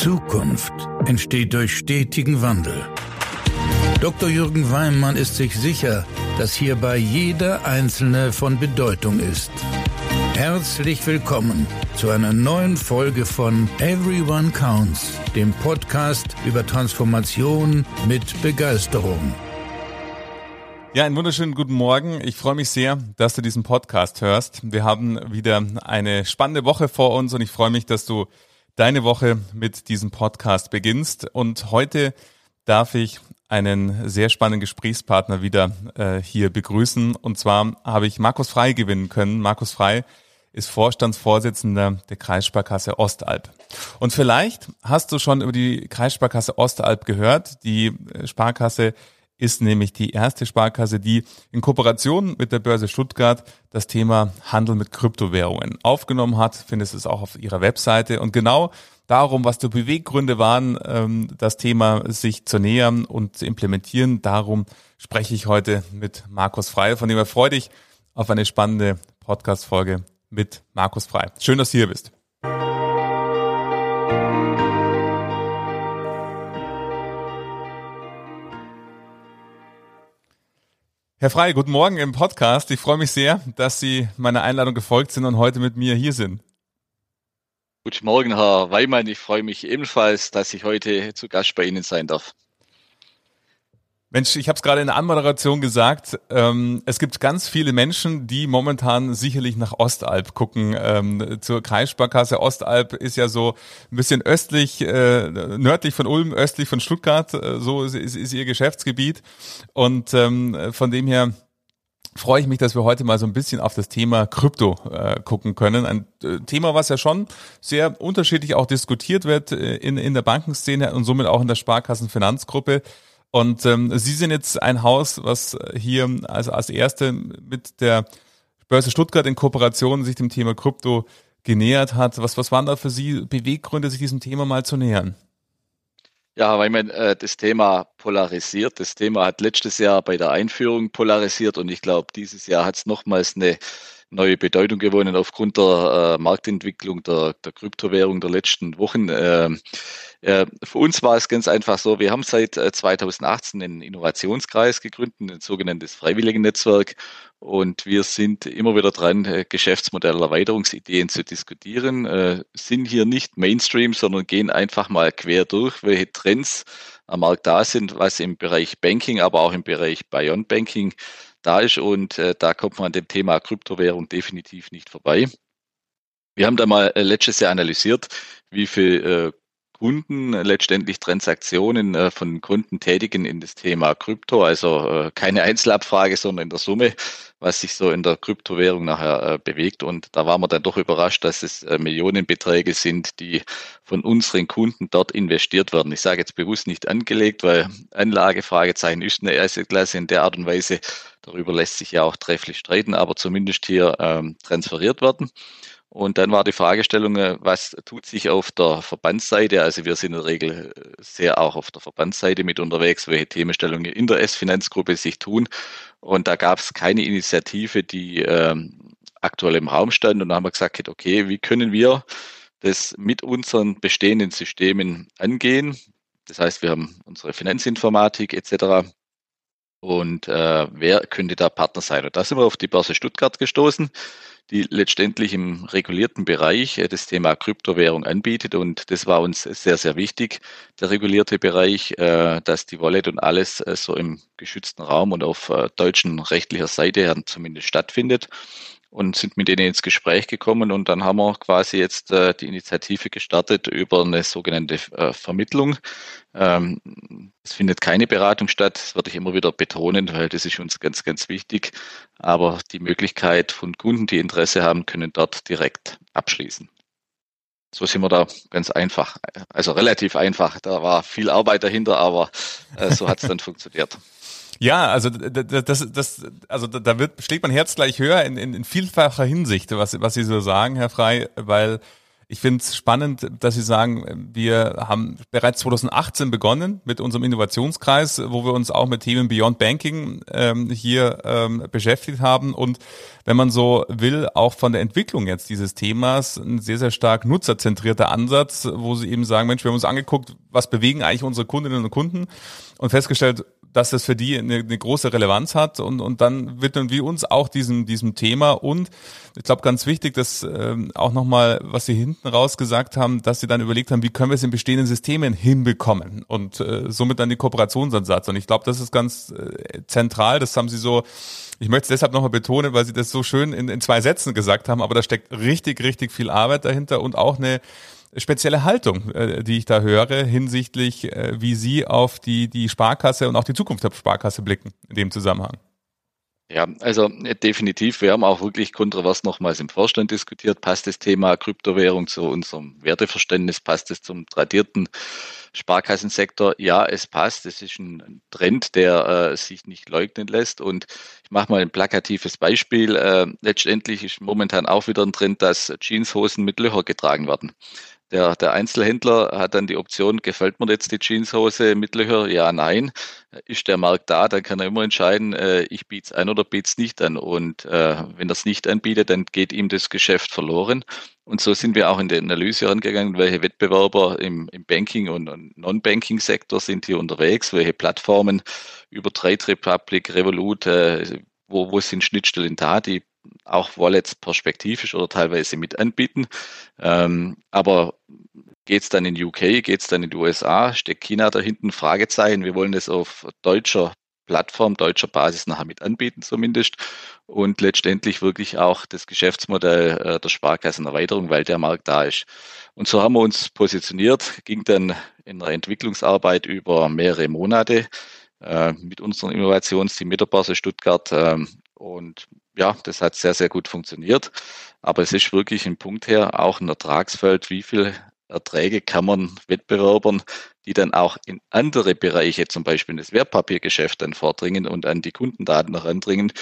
Zukunft entsteht durch stetigen Wandel. Dr. Jürgen Weimann ist sich sicher, dass hierbei jeder Einzelne von Bedeutung ist. Herzlich willkommen zu einer neuen Folge von Everyone Counts, dem Podcast über Transformation mit Begeisterung. Ja, einen wunderschönen guten Morgen. Ich freue mich sehr, dass du diesen Podcast hörst. Wir haben wieder eine spannende Woche vor uns und ich freue mich, dass du deine Woche mit diesem Podcast beginnst. Und heute darf ich einen sehr spannenden Gesprächspartner wieder äh, hier begrüßen. Und zwar habe ich Markus Frei gewinnen können. Markus Frei ist Vorstandsvorsitzender der Kreissparkasse Ostalb. Und vielleicht hast du schon über die Kreissparkasse Ostalb gehört. Die äh, Sparkasse ist nämlich die erste Sparkasse, die in Kooperation mit der Börse Stuttgart das Thema Handel mit Kryptowährungen aufgenommen hat. Findest es auch auf ihrer Webseite. Und genau darum, was die Beweggründe waren, ähm, das Thema sich zu nähern und zu implementieren, darum spreche ich heute mit Markus Frei. Von dem er freue dich auf eine spannende Podcast-Folge mit Markus Frei. Schön, dass du hier bist. Herr Frey, guten Morgen im Podcast. Ich freue mich sehr, dass Sie meiner Einladung gefolgt sind und heute mit mir hier sind. Guten Morgen, Herr Weimann. Ich freue mich ebenfalls, dass ich heute zu Gast bei Ihnen sein darf. Mensch, ich habe es gerade in der Anmoderation gesagt, ähm, es gibt ganz viele Menschen, die momentan sicherlich nach Ostalb gucken. Ähm, zur Kreissparkasse Ostalb ist ja so ein bisschen östlich, äh, nördlich von Ulm, östlich von Stuttgart, äh, so ist, ist, ist, ihr Geschäftsgebiet. Und ähm, von dem her freue ich mich, dass wir heute mal so ein bisschen auf das Thema Krypto äh, gucken können. Ein äh, Thema, was ja schon sehr unterschiedlich auch diskutiert wird äh, in, in der Bankenszene und somit auch in der Sparkassenfinanzgruppe. Und ähm, Sie sind jetzt ein Haus, was hier also als erste mit der Börse Stuttgart in Kooperation sich dem Thema Krypto genähert hat. Was, was waren da für Sie Beweggründe, sich diesem Thema mal zu nähern? Ja, weil man äh, das Thema polarisiert. Das Thema hat letztes Jahr bei der Einführung polarisiert und ich glaube, dieses Jahr hat es nochmals eine neue Bedeutung gewonnen aufgrund der äh, Marktentwicklung der, der Kryptowährung der letzten Wochen. Äh, äh, für uns war es ganz einfach so, wir haben seit 2018 äh, einen Innovationskreis gegründet, ein sogenanntes Freiwilligennetzwerk. Und wir sind immer wieder dran, äh, Geschäftsmodellerweiterungsideen zu diskutieren, sind hier nicht Mainstream, sondern gehen einfach mal quer durch, welche Trends am Markt da sind, was im Bereich Banking, aber auch im Bereich Beyond Banking da ist. Und da kommt man an dem Thema Kryptowährung definitiv nicht vorbei. Wir haben da mal letztes Jahr analysiert, wie viel Kunden letztendlich Transaktionen äh, von Kunden tätigen in das Thema Krypto. Also äh, keine Einzelabfrage, sondern in der Summe, was sich so in der Kryptowährung nachher äh, bewegt. Und da waren wir dann doch überrascht, dass es Millionenbeträge sind, die von unseren Kunden dort investiert werden. Ich sage jetzt bewusst nicht angelegt, weil Anlagefragezeichen ist eine erste Klasse in der Art und Weise. Darüber lässt sich ja auch trefflich streiten, aber zumindest hier ähm, transferiert werden. Und dann war die Fragestellung, äh, was tut sich auf der Verbandsseite? Also wir sind in der Regel äh, sehr auch auf der Verbandsseite mit unterwegs, welche Themenstellungen in der S-Finanzgruppe sich tun. Und da gab es keine Initiative, die ähm, aktuell im Raum stand. Und da haben wir gesagt, okay, wie können wir das mit unseren bestehenden Systemen angehen? Das heißt, wir haben unsere Finanzinformatik etc. Und äh, wer könnte da Partner sein? Und da sind wir auf die Börse Stuttgart gestoßen die letztendlich im regulierten Bereich äh, das Thema Kryptowährung anbietet. Und das war uns sehr, sehr wichtig, der regulierte Bereich, äh, dass die Wallet und alles äh, so im geschützten Raum und auf deutschen rechtlicher Seite zumindest stattfindet und sind mit denen ins Gespräch gekommen und dann haben wir quasi jetzt äh, die Initiative gestartet über eine sogenannte äh, Vermittlung. Ähm, es findet keine Beratung statt, das würde ich immer wieder betonen, weil das ist uns ganz, ganz wichtig. Aber die Möglichkeit von Kunden, die Interesse haben, können dort direkt abschließen. So sind wir da ganz einfach, also relativ einfach. Da war viel Arbeit dahinter, aber äh, so hat es dann funktioniert. Ja, also das, das, also da wird schlägt mein Herz gleich höher in, in, in vielfacher Hinsicht, was, was Sie so sagen, Herr Frei, weil Ich finde es spannend, dass Sie sagen, wir haben bereits 2018 begonnen mit unserem Innovationskreis, wo wir uns auch mit Themen Beyond Banking ähm, hier ähm, beschäftigt haben. Und wenn man so will, auch von der Entwicklung jetzt dieses Themas ein sehr, sehr stark nutzerzentrierter Ansatz, wo sie eben sagen, Mensch, wir haben uns angeguckt, was bewegen eigentlich unsere Kundinnen und Kunden und festgestellt, dass das für die eine, eine große Relevanz hat und, und dann widmen wir uns auch diesem, diesem Thema. Und ich glaube ganz wichtig, dass ähm, auch nochmal, was Sie hinten raus gesagt haben, dass Sie dann überlegt haben, wie können wir es in bestehenden Systemen hinbekommen und äh, somit dann die Kooperationsansatz. Und ich glaube, das ist ganz äh, zentral, das haben Sie so ich möchte es deshalb nochmal betonen, weil Sie das so schön in, in zwei Sätzen gesagt haben, aber da steckt richtig, richtig viel Arbeit dahinter und auch eine spezielle Haltung, äh, die ich da höre, hinsichtlich, äh, wie Sie auf die, die Sparkasse und auch die Zukunft der Sparkasse blicken in dem Zusammenhang. Ja, also äh, definitiv. Wir haben auch wirklich kontrovers nochmals im Vorstand diskutiert. Passt das Thema Kryptowährung zu unserem Werteverständnis? Passt es zum tradierten Sparkassensektor? Ja, es passt. Es ist ein Trend, der äh, sich nicht leugnen lässt. Und ich mache mal ein plakatives Beispiel. Äh, letztendlich ist momentan auch wieder ein Trend, dass Jeanshosen mit Löcher getragen werden. Der, der Einzelhändler hat dann die Option, gefällt mir jetzt die Jeanshose mit Löcher? Ja, nein. Ist der Markt da, dann kann er immer entscheiden, äh, ich biete es an oder biete es nicht an. Und äh, wenn er es nicht anbietet, dann geht ihm das Geschäft verloren. Und so sind wir auch in der Analyse herangegangen, welche Wettbewerber im, im Banking- und, und Non-Banking-Sektor sind hier unterwegs, welche Plattformen über Trade Republic, Revolut, äh, wo, wo sind Schnittstellen da, die auch Wallets perspektivisch oder teilweise mit anbieten. Ähm, aber geht es dann in UK, geht es dann in die USA, steckt China da hinten? Fragezeichen. Wir wollen es auf deutscher Plattform, deutscher Basis nachher mit anbieten zumindest und letztendlich wirklich auch das Geschäftsmodell äh, der Sparkassenerweiterung, weil der Markt da ist. Und so haben wir uns positioniert, ging dann in der Entwicklungsarbeit über mehrere Monate äh, mit unserem Innovationsteam mit der Börse Stuttgart äh, und ja, das hat sehr, sehr gut funktioniert. Aber es ist wirklich im Punkt her auch ein Ertragsfeld, wie viel Erträge kann man Wettbewerbern, die dann auch in andere Bereiche, zum Beispiel in das Wertpapiergeschäft, dann vordringen und an die Kundendaten herandringen,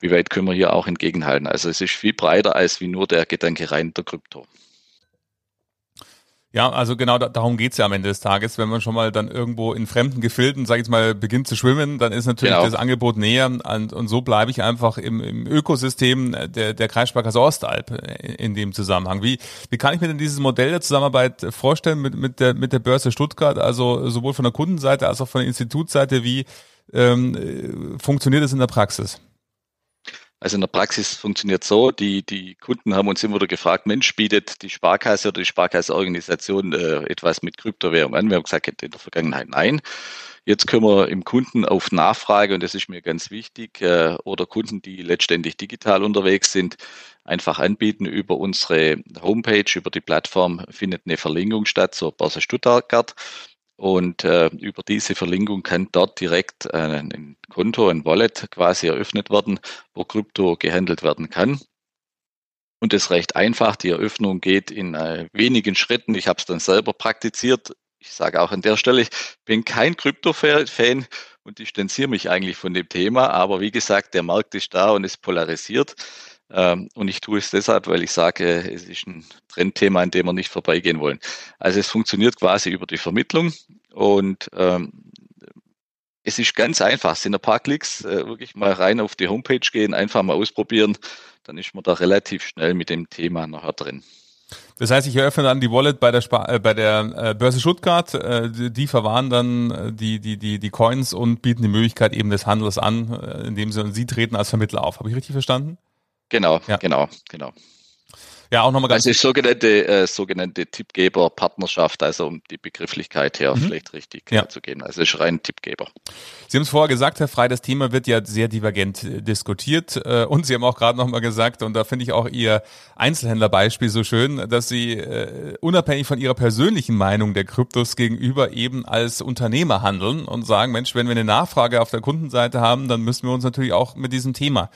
wie weit können wir hier auch entgegenhalten? Also es ist viel breiter als wie nur der Gedanke rein der Krypto. Ja, also genau da, darum geht's ja am Ende des Tages. Wenn man schon mal dann irgendwo in fremden Gefilden, sag ich jetzt mal, beginnt zu schwimmen, dann ist natürlich genau. das Angebot näher und, und so bleibe ich einfach im, im Ökosystem der, der Kreissparkasse Ostalb in dem Zusammenhang. Wie, wie kann ich mir denn dieses Modell der Zusammenarbeit vorstellen mit, mit, der, mit der Börse Stuttgart, also sowohl von der Kundenseite als auch von der Institutsseite, wie ähm, funktioniert es in der Praxis? Also in der Praxis funktioniert so, die, die Kunden haben uns immer wieder gefragt, Mensch, bietet die Sparkasse oder die Sparkasseorganisation äh, etwas mit Kryptowährung an? Wir haben gesagt, in der Vergangenheit nein. Jetzt können wir im Kunden auf Nachfrage, und das ist mir ganz wichtig, äh, oder Kunden, die letztendlich digital unterwegs sind, einfach anbieten über unsere Homepage, über die Plattform findet eine Verlinkung statt zur Börse Stuttgart. Und äh, über diese Verlinkung kann dort direkt äh, ein Konto, ein Wallet quasi eröffnet werden, wo Krypto gehandelt werden kann. Und das ist recht einfach. Die Eröffnung geht in äh, wenigen Schritten. Ich habe es dann selber praktiziert. Ich sage auch an der Stelle, ich bin kein Krypto-Fan und distanziere mich eigentlich von dem Thema. Aber wie gesagt, der Markt ist da und ist polarisiert. Ähm, und ich tue es deshalb, weil ich sage, es ist ein Trendthema, an dem wir nicht vorbeigehen wollen. Also es funktioniert quasi über die Vermittlung und ähm, es ist ganz einfach. Es sind ein paar Klicks, äh, wirklich mal rein auf die Homepage gehen, einfach mal ausprobieren. Dann ist man da relativ schnell mit dem Thema nachher drin. Das heißt, ich eröffne dann die Wallet bei der Sp äh, bei der äh, Börse Stuttgart, äh, die, die verwahren dann äh, die die die die Coins und bieten die Möglichkeit eben des Handels an, äh, indem sie sie treten als Vermittler auf. Habe ich richtig verstanden? Genau, ja. genau, genau. Ja, auch nochmal ganz. Also sogenannte, äh, sogenannte Tippgeber-Partnerschaft, also um die Begrifflichkeit her mhm. vielleicht richtig ja. zu gehen. Also ist rein Tippgeber. Sie haben es vorher gesagt, Herr Frei, das Thema wird ja sehr divergent äh, diskutiert. Äh, und Sie haben auch gerade nochmal gesagt, und da finde ich auch Ihr Einzelhändlerbeispiel so schön, dass Sie äh, unabhängig von Ihrer persönlichen Meinung der Kryptos gegenüber eben als Unternehmer handeln und sagen, Mensch, wenn wir eine Nachfrage auf der Kundenseite haben, dann müssen wir uns natürlich auch mit diesem Thema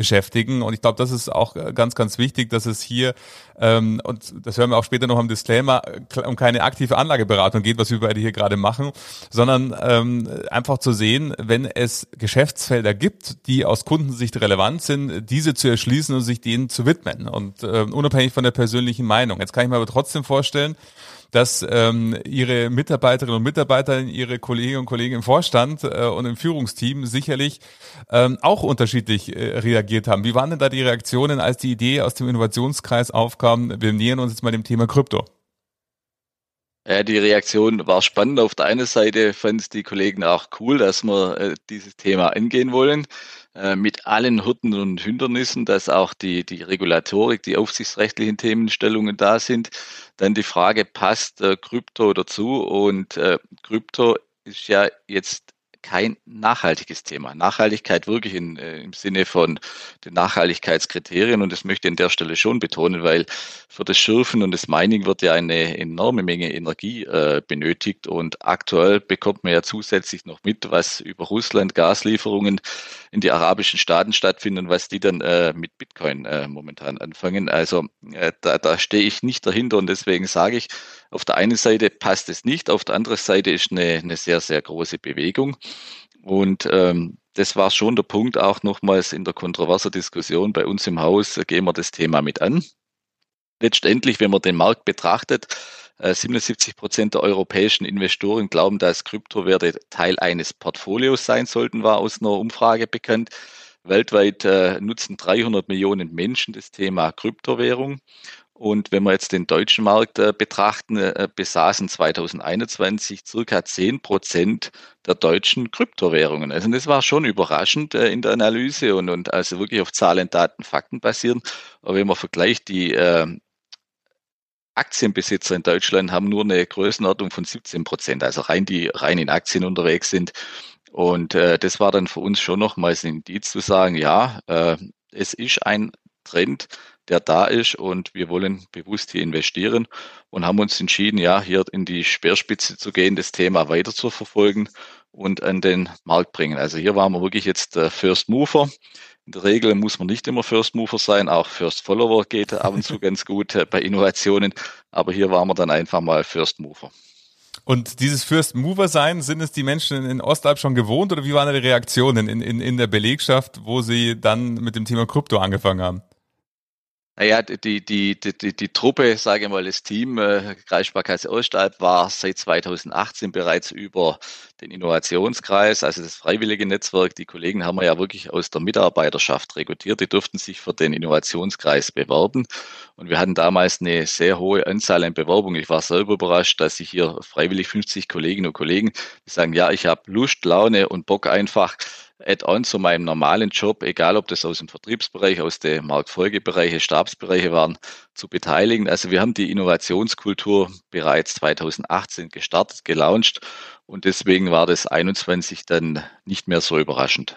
beschäftigen. Und ich glaube, das ist auch äh, ganz, ganz wichtig, dass es hier, ähm, und das hören wir auch später noch im Disclaimer, um keine aktive Anlageberatung geht, was wir beide hier gerade machen, sondern ähm, einfach zu sehen, wenn es Geschäftsfelder gibt, die aus Kundensicht relevant sind, diese zu erschließen und sich denen zu widmen. Und äh, unabhängig von der persönlichen Meinung. Jetzt kann ich mir aber trotzdem vorstellen, dass ähm, ihre Mitarbeiterinnen und Mitarbeiter, ihre Kolleginnen und Kollegen im Vorstand äh, und im Führungsteam sicherlich ähm, auch unterschiedlich äh, reagiert haben. Wie waren denn da die Reaktionen, als die Idee aus dem Innovationskreis aufkam? Wir nähern uns jetzt mal dem Thema Krypto. Ja, die Reaktion war spannend. Auf der einen Seite fanden es die Kollegen auch cool, dass wir äh, dieses Thema angehen wollen. Äh, mit allen Hürden und Hindernissen, dass auch die, die Regulatorik, die aufsichtsrechtlichen Themenstellungen da sind. Dann die Frage, passt äh, Krypto dazu? Und äh, Krypto ist ja jetzt kein nachhaltiges Thema. Nachhaltigkeit wirklich in, äh, im Sinne von den Nachhaltigkeitskriterien und das möchte ich an der Stelle schon betonen, weil für das Schürfen und das Mining wird ja eine enorme Menge Energie äh, benötigt und aktuell bekommt man ja zusätzlich noch mit, was über Russland Gaslieferungen in die arabischen Staaten stattfinden, was die dann äh, mit Bitcoin äh, momentan anfangen. Also äh, da, da stehe ich nicht dahinter und deswegen sage ich, auf der einen Seite passt es nicht, auf der anderen Seite ist eine, eine sehr, sehr große Bewegung. Und ähm, das war schon der Punkt auch nochmals in der kontroversen Diskussion bei uns im Haus, äh, gehen wir das Thema mit an. Letztendlich, wenn man den Markt betrachtet, 77 äh, Prozent der europäischen Investoren glauben, dass Kryptowerte Teil eines Portfolios sein sollten, war aus einer Umfrage bekannt. Weltweit äh, nutzen 300 Millionen Menschen das Thema Kryptowährung. Und wenn wir jetzt den deutschen Markt äh, betrachten, äh, besaßen 2021 circa 10 Prozent der deutschen Kryptowährungen. Also das war schon überraschend äh, in der Analyse und, und also wirklich auf Zahlen, Daten, Fakten basieren. Aber wenn man vergleicht, die äh, Aktienbesitzer in Deutschland haben nur eine Größenordnung von 17 Prozent, also rein die rein in Aktien unterwegs sind. Und äh, das war dann für uns schon nochmals ein Indiz zu sagen, ja, äh, es ist ein Trend, der da ist und wir wollen bewusst hier investieren und haben uns entschieden, ja, hier in die Speerspitze zu gehen, das Thema weiter zu verfolgen und an den Markt bringen. Also hier waren wir wirklich jetzt der First Mover. In der Regel muss man nicht immer First Mover sein, auch First Follower geht ab und zu ganz gut äh, bei Innovationen, aber hier waren wir dann einfach mal First Mover. Und dieses First Mover sein, sind es die Menschen in Ostalb schon gewohnt oder wie waren die Reaktionen in, in, in der Belegschaft, wo sie dann mit dem Thema Krypto angefangen haben? Naja, die, die, die, die, die Truppe, sage ich mal, das Team äh, Kreissparkasse Ostalb war seit 2018 bereits über den Innovationskreis, also das freiwillige Netzwerk. Die Kollegen haben wir ja wirklich aus der Mitarbeiterschaft rekrutiert. Die durften sich für den Innovationskreis bewerben. Und wir hatten damals eine sehr hohe Anzahl an Bewerbungen. Ich war selber überrascht, dass sich hier freiwillig 50 Kolleginnen und Kollegen, die sagen, ja, ich habe Lust, Laune und Bock einfach Add-on zu meinem normalen Job, egal ob das aus dem Vertriebsbereich, aus den Marktfolgebereiche, Stabsbereiche waren, zu beteiligen. Also wir haben die Innovationskultur bereits 2018 gestartet, gelauncht und deswegen war das 21 dann nicht mehr so überraschend.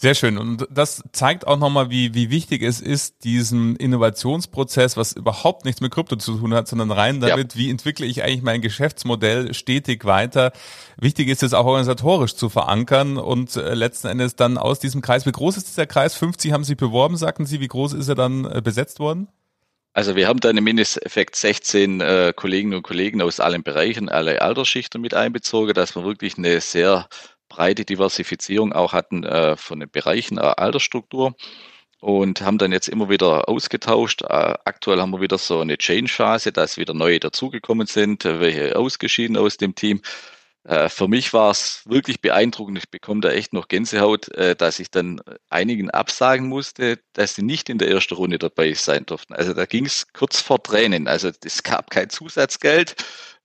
Sehr schön. Und das zeigt auch nochmal, wie, wie wichtig es ist, diesen Innovationsprozess, was überhaupt nichts mit Krypto zu tun hat, sondern rein damit, ja. wie entwickle ich eigentlich mein Geschäftsmodell stetig weiter. Wichtig ist es auch organisatorisch zu verankern und äh, letzten Endes dann aus diesem Kreis, wie groß ist dieser Kreis? 50 haben sich beworben, sagten Sie. Wie groß ist er dann äh, besetzt worden? Also wir haben dann im Mindesteffekt 16 äh, Kolleginnen und Kollegen aus allen Bereichen, alle Altersschichten mit einbezogen, dass wir wirklich eine sehr breite Diversifizierung auch hatten äh, von den Bereichen äh, Altersstruktur und haben dann jetzt immer wieder ausgetauscht. Äh, aktuell haben wir wieder so eine Change-Phase, dass wieder neue dazugekommen sind, äh, welche ausgeschieden aus dem Team. Äh, für mich war es wirklich beeindruckend. Ich bekomme da echt noch Gänsehaut, äh, dass ich dann einigen absagen musste, dass sie nicht in der ersten Runde dabei sein durften. Also da ging es kurz vor Tränen. Also es gab kein Zusatzgeld.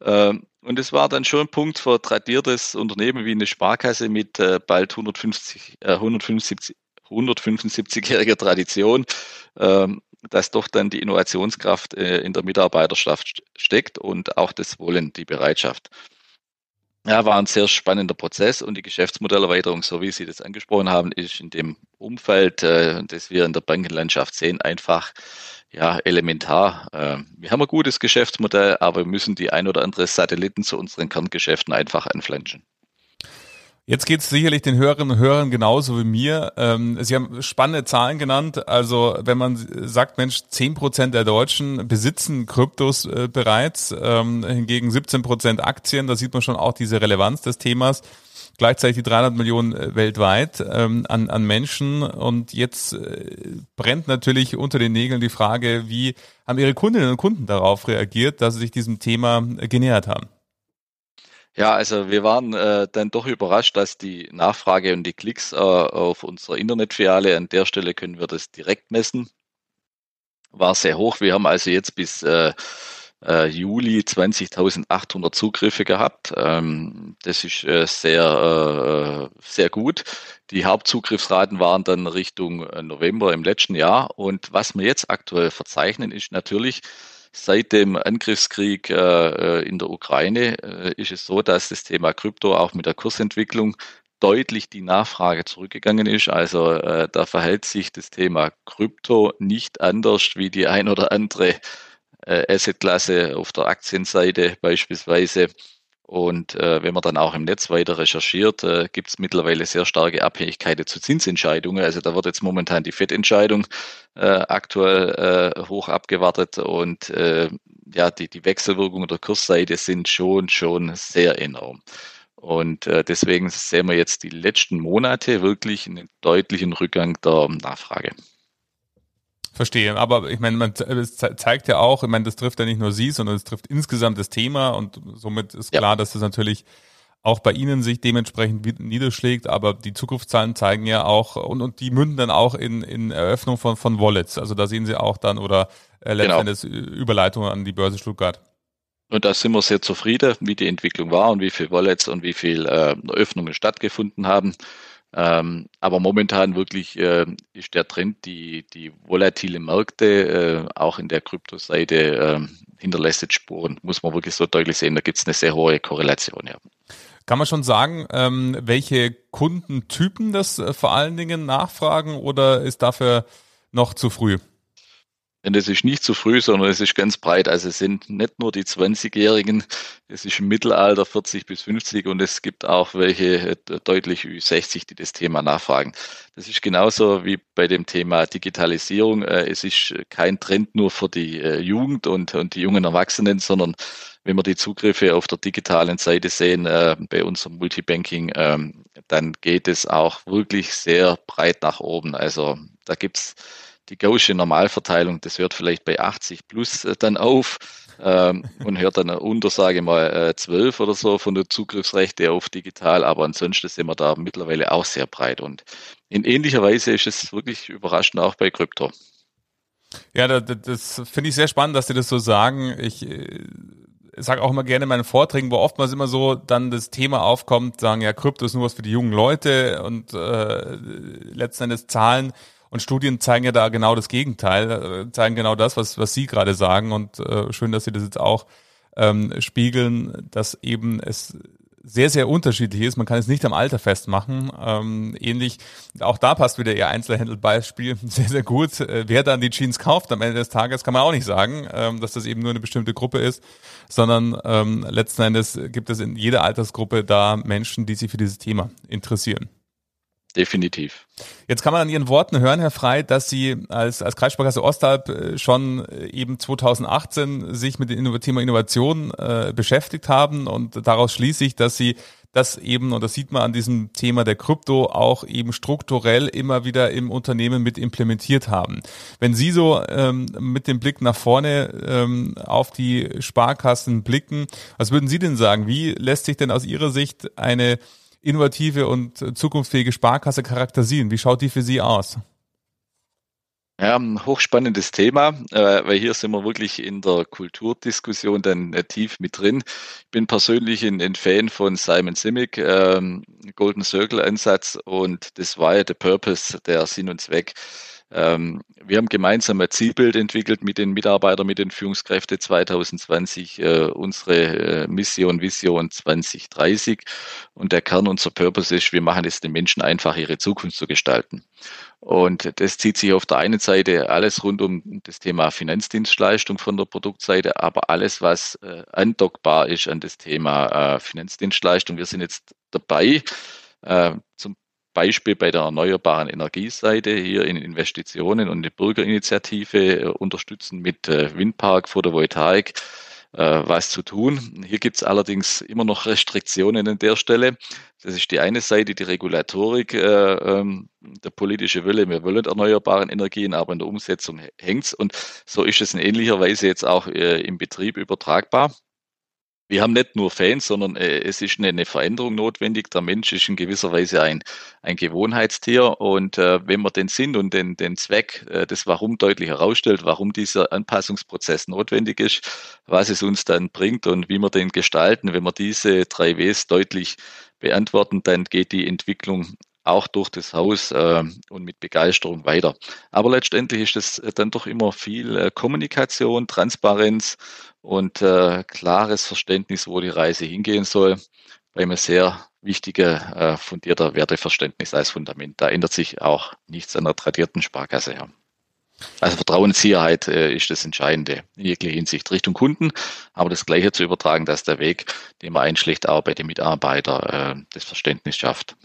Ähm, und es war dann schon ein Punkt für tradiertes Unternehmen wie eine Sparkasse mit äh, bald 150, äh, 175, 175-jähriger Tradition, ähm, dass doch dann die Innovationskraft in der Mitarbeiterschaft steckt und auch das Wollen, die Bereitschaft. Ja, war ein sehr spannender Prozess und die Geschäftsmodellerweiterung, so wie Sie das angesprochen haben, ist in dem Umfeld, äh, das wir in der Bankenlandschaft sehen, einfach ja, elementar. Ähm, wir haben ein gutes Geschäftsmodell, aber wir müssen die ein oder andere Satelliten zu unseren Kerngeschäften einfach anflanschen. Jetzt geht es sicherlich den Hörerinnen und Hörern genauso wie mir. Ähm, Sie haben spannende Zahlen genannt. Also wenn man sagt, Mensch, zehn Prozent der Deutschen besitzen Kryptos äh, bereits, ähm, hingegen 17 Prozent Aktien, da sieht man schon auch diese Relevanz des Themas. Gleichzeitig die 300 Millionen äh, weltweit ähm, an, an Menschen. Und jetzt äh, brennt natürlich unter den Nägeln die Frage, wie haben Ihre Kundinnen und Kunden darauf reagiert, dass sie sich diesem Thema äh, genähert haben? Ja, also wir waren äh, dann doch überrascht, dass die Nachfrage und die Klicks äh, auf unserer Internetfiliale, an der Stelle können wir das direkt messen, war sehr hoch. Wir haben also jetzt bis äh, äh, Juli 20.800 Zugriffe gehabt. Ähm, das ist äh, sehr, äh, sehr gut. Die Hauptzugriffsraten waren dann Richtung November im letzten Jahr. Und was wir jetzt aktuell verzeichnen, ist natürlich, Seit dem Angriffskrieg äh, äh, in der Ukraine äh, ist es so, dass das Thema Krypto auch mit der Kursentwicklung deutlich die Nachfrage zurückgegangen ist. Also da verhält sich das Thema Krypto nicht anders wie die ein oder andere Assetklasse auf der Aktienseite beispielsweise. Und äh, wenn man dann auch im Netz weiter recherchiert, äh, gibt es mittlerweile sehr starke Abhängigkeiten zu Zinsentscheidungen. Also da wird jetzt momentan die FED-Entscheidung äh, aktuell äh, hoch abgewartet und äh, ja, die, die Wechselwirkungen der Kursseite sind schon, schon sehr enorm. Und äh, deswegen sehen wir jetzt die letzten Monate wirklich einen deutlichen Rückgang der Nachfrage. Verstehe, aber ich meine, man es zeigt ja auch, ich meine, das trifft ja nicht nur Sie, sondern es trifft insgesamt das Thema und somit ist klar, ja. dass das natürlich auch bei Ihnen sich dementsprechend niederschlägt, aber die Zukunftszahlen zeigen ja auch und, und die münden dann auch in, in Eröffnung von, von Wallets. Also da sehen Sie auch dann oder äh, genau. letztendlich genau. Überleitungen an die Börse Stuttgart. Und da sind wir sehr zufrieden, wie die Entwicklung war und wie viele Wallets und wie viele äh, Öffnungen stattgefunden haben. Ähm, aber momentan wirklich äh, ist der Trend, die, die volatile Märkte äh, auch in der Kryptoseite äh, hinterlässt jetzt Spuren, muss man wirklich so deutlich sehen. Da gibt es eine sehr hohe Korrelation. Ja. Kann man schon sagen, ähm, welche Kundentypen das äh, vor allen Dingen nachfragen oder ist dafür noch zu früh? Denn das ist nicht zu früh, sondern es ist ganz breit. Also es sind nicht nur die 20-Jährigen, es ist im Mittelalter 40 bis 50 und es gibt auch welche äh, deutlich über 60 die das Thema nachfragen. Das ist genauso wie bei dem Thema Digitalisierung. Äh, es ist kein Trend nur für die äh, Jugend und, und die jungen Erwachsenen, sondern wenn wir die Zugriffe auf der digitalen Seite sehen, bei unserem Multibanking, ähm, dann geht es auch wirklich sehr breit nach oben. Also da gibt's die Gaußsche Normalverteilung, das hört vielleicht bei 80 plus äh, dann auf ähm, und hört dann unter, sage ich mal, äh, 12 oder so von der Zugriffsrechte auf digital, aber ansonsten sind wir da mittlerweile auch sehr breit und in ähnlicher Weise ist es wirklich überraschend auch bei Krypto. Ja, das, das finde ich sehr spannend, dass Sie das so sagen. Ich äh, sage auch immer gerne in meinen Vorträgen, wo oftmals immer so dann das Thema aufkommt, sagen ja, Krypto ist nur was für die jungen Leute und äh, letzten Endes Zahlen und Studien zeigen ja da genau das Gegenteil, äh, zeigen genau das, was, was Sie gerade sagen. Und äh, schön, dass Sie das jetzt auch ähm, spiegeln, dass eben es sehr, sehr unterschiedlich ist. Man kann es nicht am Alter festmachen. Ähm, ähnlich, auch da passt wieder Ihr Einzelhändler-Beispiel sehr, sehr gut. Äh, wer dann die Jeans kauft am Ende des Tages, kann man auch nicht sagen, ähm, dass das eben nur eine bestimmte Gruppe ist, sondern ähm, letzten Endes gibt es in jeder Altersgruppe da Menschen, die sich für dieses Thema interessieren definitiv. Jetzt kann man an Ihren Worten hören, Herr Frei, dass Sie als, als Kreissparkasse Ostalb äh, schon äh, eben 2018 sich mit dem Thema Innovation äh, beschäftigt haben und daraus schließe ich, dass Sie das eben, und das sieht man an diesem Thema der Krypto, auch eben strukturell immer wieder im Unternehmen mit implementiert haben. Wenn Sie so ähm, mit dem Blick nach vorne ähm, auf die Sparkassen blicken, was würden Sie denn sagen? Wie lässt sich denn aus Ihrer Sicht eine innovative und zukunftsfähige Sparkasse charakterisieren? Wie schaut die für Sie aus? Ja, ein hochspannendes Thema, äh, weil hier sind wir wirklich in der Kulturdiskussion dann äh, tief mit drin. Ich bin persönlich ein, Fan von Simon Simic, ähm, Golden Circle Ansatz und das war ja der Purpose, der Sinn und Zweck wir haben gemeinsam ein Zielbild entwickelt mit den Mitarbeitern, mit den Führungskräften 2020, äh, unsere äh, Mission, Vision 2030. Und der Kern unserer Purpose ist, wir machen es den Menschen einfach, ihre Zukunft zu gestalten. Und das zieht sich auf der einen Seite alles rund um das Thema Finanzdienstleistung von der Produktseite, aber alles, was äh, andockbar ist an das Thema äh, Finanzdienstleistung. Wir sind jetzt dabei, Äh, zum Beispiel bei der erneuerbaren Energieseite hier in Investitionen und eine Bürgerinitiative äh, unterstützen mit äh, Windpark, Photovoltaik äh, was zu tun. Hier gibt es allerdings immer noch Restriktionen an der Stelle. Das ist die eine Seite, die Regulatorik, äh, ähm, der politische Wille. Wir wollen erneuerbaren Energien, aber in der Umsetzung hängt's. Und so ist es in ähnlicher Weise jetzt auch im Betrieb übertragbar wir haben nicht nur Fans, sondern äh, es ist eine, eine, Veränderung notwendig. Der Mensch ist in gewisser Weise ein, ein Gewohnheitstier und äh, wenn man den Sinn und den, den Zweck, äh, das Warum deutlich herausstellt, warum dieser Anpassungsprozess notwendig ist, was es uns dann bringt und wie wir den gestalten, wenn wir diese drei Ws deutlich beantworten, dann geht die Entwicklung auch durch das Haus äh, und mit Begeisterung weiter. Aber letztendlich ist es dann doch immer viel äh, Kommunikation, Transparenz und äh, klares Verständnis, wo die Reise hingehen soll, bei einem sehr wichtige, äh, fundierter Werteverständnis als Fundament. Da ändert sich auch nichts an der tradierten Sparkasse her. Also Vertrauenssicherheit äh, ist das Entscheidende in jeglicher Hinsicht Richtung Kunden, aber das Gleiche zu übertragen, dass der Weg, den man einschlägt, auch bei den Mitarbeitern äh, das Verständnis schafft.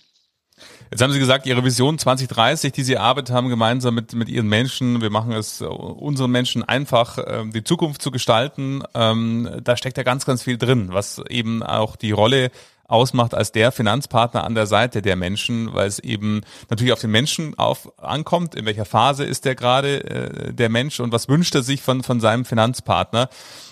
Jetzt haben Sie gesagt, Ihre Vision 2030, die Sie erarbeitet haben, gemeinsam mit, mit Ihren Menschen, wir machen es unseren Menschen einfach, ähm, die Zukunft zu gestalten. Ähm, da steckt ja ganz, ganz viel drin, was eben auch die Rolle ausmacht als der Finanzpartner an der Seite der Menschen, weil es eben natürlich auf den Menschen auf, ankommt, in welcher Phase ist der gerade äh, der Mensch und was wünscht er sich von, von seinem Finanzpartner.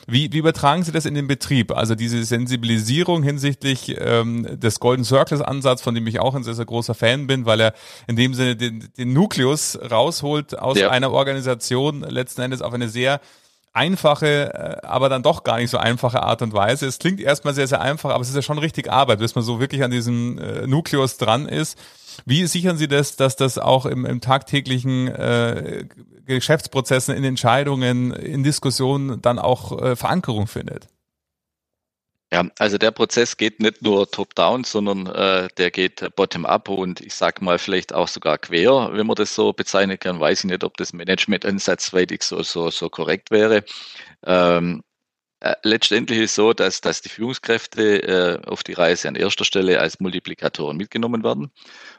Wie, wie übertragen Sie das in den Betrieb? Also diese Sensibilisierung hinsichtlich ähm, des Golden Circles Ansatz, von dem ich auch ein sehr, sehr großer Fan bin, weil er in dem Sinne den, den Nukleus rausholt aus ja. einer Organisation letzten Endes auf eine sehr einfache, äh, aber dann doch gar nicht so einfache Art und Weise. Es klingt erstmal sehr, sehr einfach, aber es ist ja schon richtig Arbeit, bis man so wirklich an diesem äh, Nukleus dran ist. Wie sichern Sie das, dass das auch im, im tagtäglichen äh, Geschäftsprozessen, in Entscheidungen, in Diskussionen dann auch äh, Verankerung findet? Ja, also der Prozess geht nicht nur top-down, sondern äh, der geht bottom-up und ich sage mal vielleicht auch sogar quer, wenn man das so bezeichnen kann. Weiß ich nicht, ob das Management ansatzweitig so, so, so korrekt wäre. Ähm, äh, letztendlich ist es so, dass, dass die Führungskräfte äh, auf die Reise an erster Stelle als Multiplikatoren mitgenommen werden.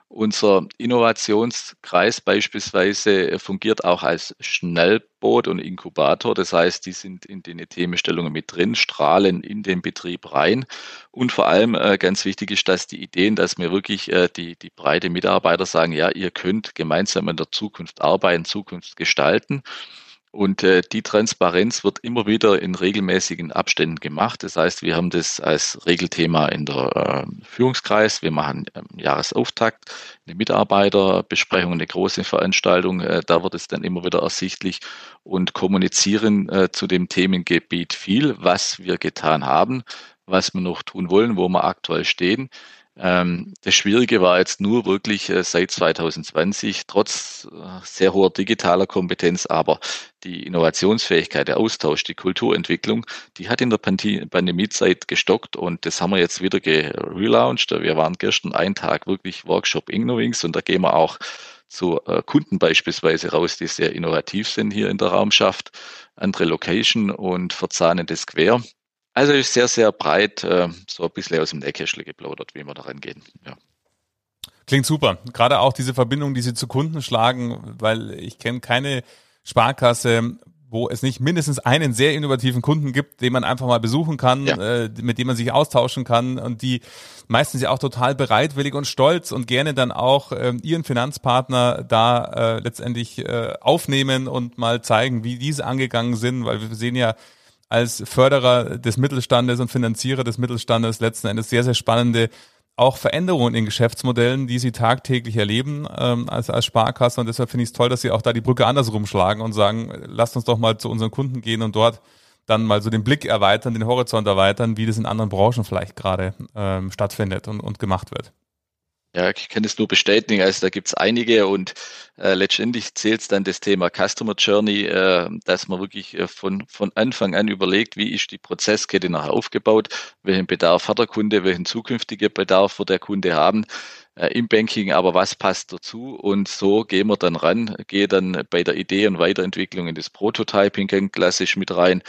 Unser Innovationskreis beispielsweise fungiert auch als Schnellboot und Inkubator. Das heißt, die sind in den Themenstellungen mit drin, strahlen in den Betrieb rein. Und vor allem äh, ganz wichtig ist, dass die Ideen, dass wir wirklich äh, die, die breite Mitarbeiter sagen, ja, ihr könnt gemeinsam in der Zukunft arbeiten, Zukunft gestalten. Und äh, die Transparenz wird immer wieder in regelmäßigen Abständen gemacht. Das heißt, wir haben das als Regelthema in der äh, Führungskreis. Wir machen ähm, Jahresauftakt, eine Mitarbeiterbesprechung, eine große Veranstaltung. Äh, da wird es dann immer wieder ersichtlich und kommunizieren äh, zu dem Themengebiet viel, was wir getan haben, was wir noch tun wollen, wo wir aktuell stehen. Ähm, das Schwierige war jetzt nur wirklich äh, seit 2020, trotz äh, sehr hoher digitaler Kompetenz, aber die Innovationsfähigkeit, der Austausch, die Kulturentwicklung, die hat in der Pandemiezeit gestockt und das haben wir jetzt wieder relaunched. Wir waren gestern einen Tag wirklich Workshop Ignovings und da gehen wir auch zu äh, Kunden beispielsweise raus, die sehr innovativ sind hier in der Raumschaft, andere Location und verzahnen das quer. Also ist sehr, sehr breit, äh, so ein bisschen aus dem Nähkästchen geplaudert, wie wir da rangehen. Ja. Klingt super. Gerade auch diese Verbindung, die Sie zu Kunden schlagen, weil ich kenne keine Sparkasse, wo es nicht mindestens einen sehr innovativen Kunden gibt, den man einfach mal besuchen kann, ja. äh, mit dem man sich austauschen kann und die meistens ja auch total bereitwillig und stolz und gerne dann auch äh, ihren Finanzpartner da äh, letztendlich äh, aufnehmen und mal zeigen, wie diese angegangen sind, weil wir sehen ja als Förderer des Mittelstandes und Finanzierer des Mittelstandes letzten Endes sehr, sehr spannende auch Veränderungen in Geschäftsmodellen, die sie tagtäglich erleben ähm, als, als Sparkasse. Und deshalb finde ich es toll, dass sie auch da die Brücke andersrum schlagen und sagen, lasst uns doch mal zu unseren Kunden gehen und dort dann mal so den Blick erweitern, den Horizont erweitern, wie das in anderen Branchen vielleicht gerade ähm, stattfindet und, und gemacht wird. Ja, ich kann es nur bestätigen. Also da gibt es einige und äh, letztendlich zählt es dann das Thema Customer Journey, äh, dass man wirklich äh, von, von Anfang an überlegt, wie ist die Prozesskette nachher aufgebaut, welchen Bedarf hat der Kunde, welchen zukünftigen Bedarf wird der Kunde haben äh, im Banking, aber was passt dazu? Und so gehen wir dann ran, gehe dann bei der Idee und Weiterentwicklung in das Prototyping klassisch mit rein,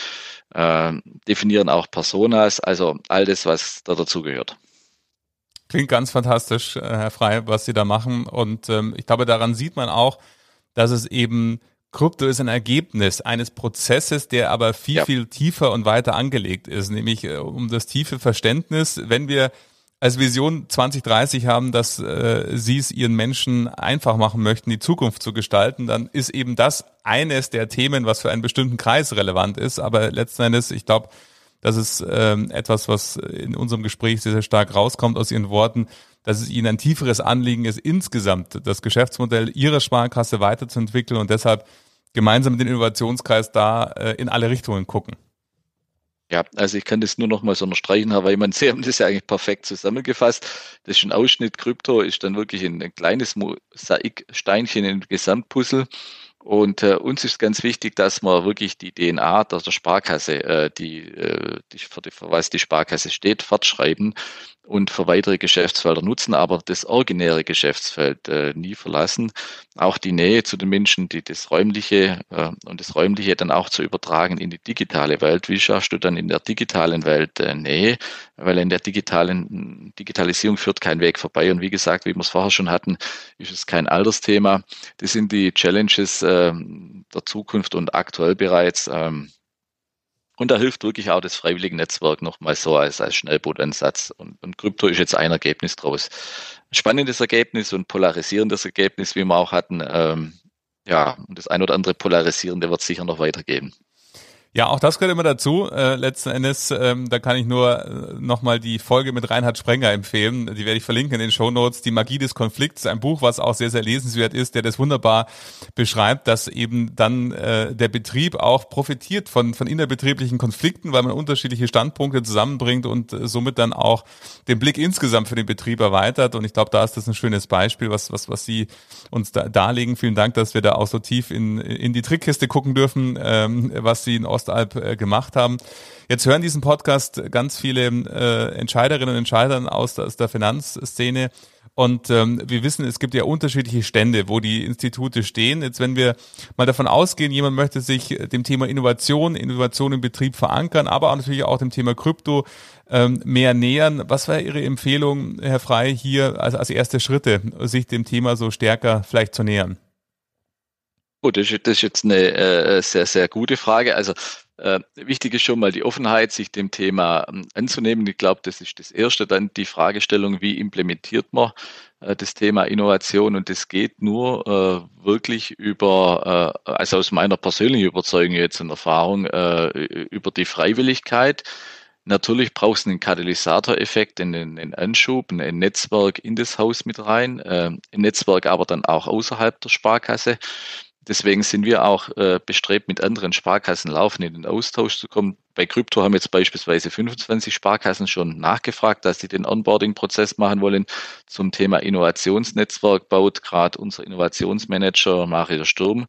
äh, definieren auch Personas, also all das, was da dazugehört. Klingt ganz fantastisch, äh, Herr Frei, was Sie da machen. Und ähm, ich glaube, daran sieht man auch, dass es eben Krypto ist ein Ergebnis eines Prozesses, der aber viel, ja. viel tiefer und weiter angelegt ist, nämlich äh, um das tiefe Verständnis, wenn wir als Vision 2030 haben, dass äh, Sie es Ihren Menschen einfach machen möchten, die Zukunft zu gestalten, dann ist eben das eines der Themen, was für einen bestimmten Kreis relevant ist. Aber letzten Endes, ich glaube, das ist ähm, etwas, was in unserem Gespräch sehr, sehr stark rauskommt aus Ihren Worten, dass es Ihnen ein tieferes Anliegen ist, insgesamt das Geschäftsmodell Ihrer Sparkasse weiterzuentwickeln und deshalb gemeinsam mit dem Innovationskreis da äh, in alle Richtungen gucken. Ja, also ich kann das nur noch mal so unterstreichen, Herr Weimann. Sie haben das ja eigentlich perfekt zusammengefasst. Das ist ein Ausschnitt. Krypto ist dann wirklich ein, ein kleines Mosaiksteinchen im Gesamtpuzzle. Und äh, uns ist ganz wichtig, dass wir wirklich die DNA der Sparkasse, äh, die, äh, die, für, die, für was die Sparkasse steht, fortschreiben und für weitere Geschäftsfelder nutzen, aber das originäre Geschäftsfeld äh, nie verlassen. Auch die Nähe zu den Menschen, die das Räumliche äh, und das Räumliche dann auch zu übertragen in die digitale Welt. Wie schaffst du dann in der digitalen Welt äh, Nähe? Weil in der digitalen Digitalisierung führt kein Weg vorbei. Und wie gesagt, wie wir es vorher schon hatten, ist es kein Altersthema. Das sind die Challenges äh, der Zukunft und aktuell bereits. Ähm, und da hilft wirklich auch das freiwillige Netzwerk nochmal so als, als Schnellbootansatz. Und, und Krypto ist jetzt ein Ergebnis draus. Spannendes Ergebnis und polarisierendes Ergebnis, wie wir auch hatten. Ähm, ja, und das ein oder andere Polarisierende wird es sicher noch weitergeben. Ja, auch das gehört immer dazu. Äh, letzten Endes, ähm, da kann ich nur äh, nochmal die Folge mit Reinhard Sprenger empfehlen. Die werde ich verlinken in den Show Notes. Die Magie des Konflikts, ein Buch, was auch sehr, sehr lesenswert ist, der das wunderbar beschreibt, dass eben dann äh, der Betrieb auch profitiert von, von innerbetrieblichen Konflikten, weil man unterschiedliche Standpunkte zusammenbringt und äh, somit dann auch den Blick insgesamt für den Betrieb erweitert. Und ich glaube, da ist das ein schönes Beispiel, was, was, was Sie uns da darlegen. Vielen Dank, dass wir da auch so tief in, in die Trickkiste gucken dürfen, ähm, was Sie in Ostalb äh, gemacht haben. Jetzt hören diesen Podcast ganz viele äh, Entscheiderinnen und Entscheider aus, der Finanzszene. Und ähm, wir wissen, es gibt ja unterschiedliche Stände, wo die Institute stehen. Jetzt, wenn wir mal davon ausgehen, jemand möchte sich dem Thema Innovation, Innovation im Betrieb verankern, aber auch natürlich auch dem Thema Krypto ähm, mehr nähern. Was wäre Ihre Empfehlung, Herr Frei, hier als, als erste Schritte, sich dem Thema so stärker vielleicht zu nähern? Oh, das, ist, das ist jetzt eine äh, sehr, sehr gute Frage. Also äh, wichtig ist schon mal die Offenheit, sich dem Thema ähm, anzunehmen. Ich glaube, das ist das Erste. Dann die Fragestellung, wie implementiert man äh, das Thema Innovation? Und das geht nur äh, wirklich über, äh, also aus meiner persönlichen Überzeugung jetzt und Erfahrung, äh, über die Freiwilligkeit. Natürlich brauchst du einen Katalysatoreffekt, einen, einen Anschub, ein Netzwerk in das Haus mit rein, äh, ein Netzwerk aber dann auch außerhalb der Sparkasse. Deswegen sind wir auch äh, bestrebt, mit anderen Sparkassen laufend in den Austausch zu kommen. Bei Krypto haben jetzt beispielsweise 25 Sparkassen schon nachgefragt, dass sie den Onboarding-Prozess machen wollen. Zum Thema Innovationsnetzwerk baut gerade unser Innovationsmanager Mario Sturm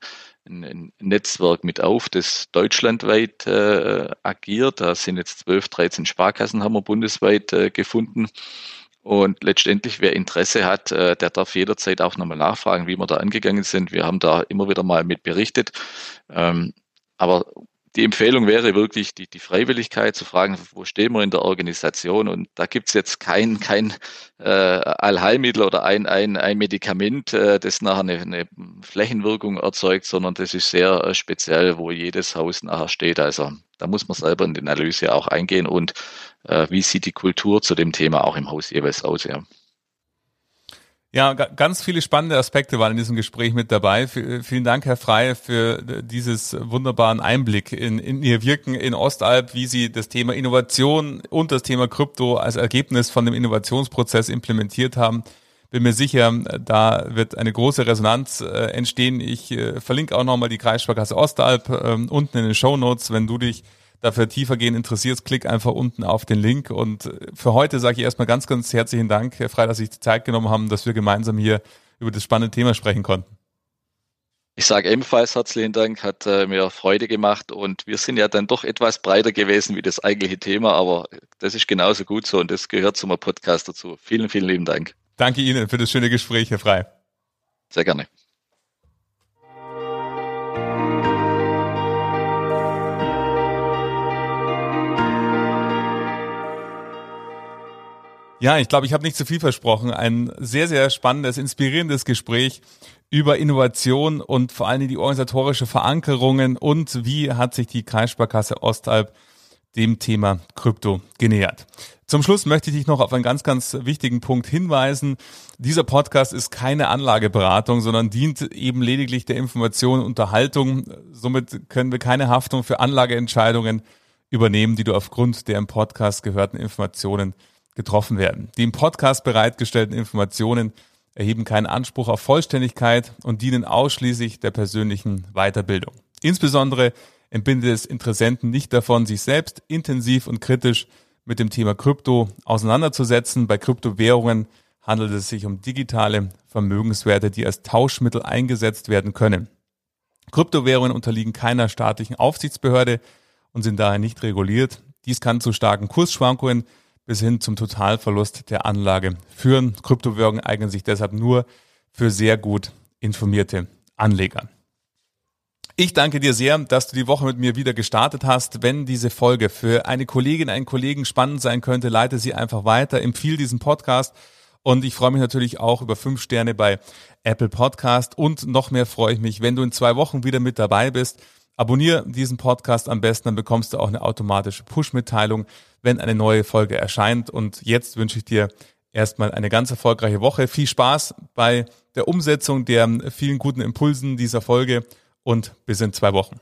ein, ein Netzwerk mit auf, das deutschlandweit äh, agiert. Da sind jetzt 12, 13 Sparkassen haben wir bundesweit äh, gefunden. Und letztendlich, wer Interesse hat, äh, der darf jederzeit auch nochmal nachfragen, wie wir da angegangen sind. Wir haben da immer wieder mal mit berichtet. Ähm, aber die Empfehlung wäre wirklich die, die Freiwilligkeit zu fragen, wo stehen wir in der Organisation? Und da gibt es jetzt kein, kein äh, Allheilmittel oder ein, ein, ein Medikament, äh, das nachher eine, eine Flächenwirkung erzeugt, sondern das ist sehr äh, speziell, wo jedes Haus nachher steht. Also da muss man selber in die Analyse auch eingehen und äh, wie sieht die Kultur zu dem Thema auch im Haus jeweils aus. Ja. Ja, ganz viele spannende Aspekte waren in diesem Gespräch mit dabei. V vielen Dank, Herr Frey, für dieses wunderbaren Einblick in, in Ihr Wirken in Ostalb, wie Sie das Thema Innovation und das Thema Krypto als Ergebnis von dem Innovationsprozess implementiert haben. Bin mir sicher, da wird eine große Resonanz äh, entstehen. Ich äh, verlinke auch nochmal die Kreissparkasse Ostalb äh, unten in den Show Notes, wenn du dich dafür tiefer gehen interessiert, klick einfach unten auf den Link. Und für heute sage ich erstmal ganz, ganz herzlichen Dank, Herr Frei, dass Sie sich die Zeit genommen haben, dass wir gemeinsam hier über das spannende Thema sprechen konnten. Ich sage ebenfalls herzlichen Dank, hat äh, mir Freude gemacht und wir sind ja dann doch etwas breiter gewesen wie das eigentliche Thema, aber das ist genauso gut so und das gehört zum Podcast dazu. Vielen, vielen lieben Dank. Danke Ihnen für das schöne Gespräch, Herr Frei. Sehr gerne. Ja, ich glaube, ich habe nicht zu viel versprochen. Ein sehr, sehr spannendes, inspirierendes Gespräch über Innovation und vor allem die organisatorische Verankerungen und wie hat sich die Kreissparkasse Ostalb dem Thema Krypto genähert. Zum Schluss möchte ich dich noch auf einen ganz, ganz wichtigen Punkt hinweisen. Dieser Podcast ist keine Anlageberatung, sondern dient eben lediglich der Information und Unterhaltung. Somit können wir keine Haftung für Anlageentscheidungen übernehmen, die du aufgrund der im Podcast gehörten Informationen getroffen werden. Die im Podcast bereitgestellten Informationen erheben keinen Anspruch auf Vollständigkeit und dienen ausschließlich der persönlichen Weiterbildung. Insbesondere entbindet es Interessenten nicht davon, sich selbst intensiv und kritisch mit dem Thema Krypto auseinanderzusetzen. Bei Kryptowährungen handelt es sich um digitale Vermögenswerte, die als Tauschmittel eingesetzt werden können. Kryptowährungen unterliegen keiner staatlichen Aufsichtsbehörde und sind daher nicht reguliert. Dies kann zu starken Kursschwankungen bis hin zum Totalverlust der Anlage führen. Kryptowährungen eignen sich deshalb nur für sehr gut informierte Anleger. Ich danke dir sehr, dass du die Woche mit mir wieder gestartet hast. Wenn diese Folge für eine Kollegin, einen Kollegen spannend sein könnte, leite sie einfach weiter, empfiehl diesen Podcast. Und ich freue mich natürlich auch über fünf Sterne bei Apple Podcast. Und noch mehr freue ich mich, wenn du in zwei Wochen wieder mit dabei bist. Abonniere diesen Podcast am besten, dann bekommst du auch eine automatische Push-Mitteilung, wenn eine neue Folge erscheint. Und jetzt wünsche ich dir erstmal eine ganz erfolgreiche Woche. Viel Spaß bei der Umsetzung der vielen guten Impulsen dieser Folge und bis in zwei Wochen.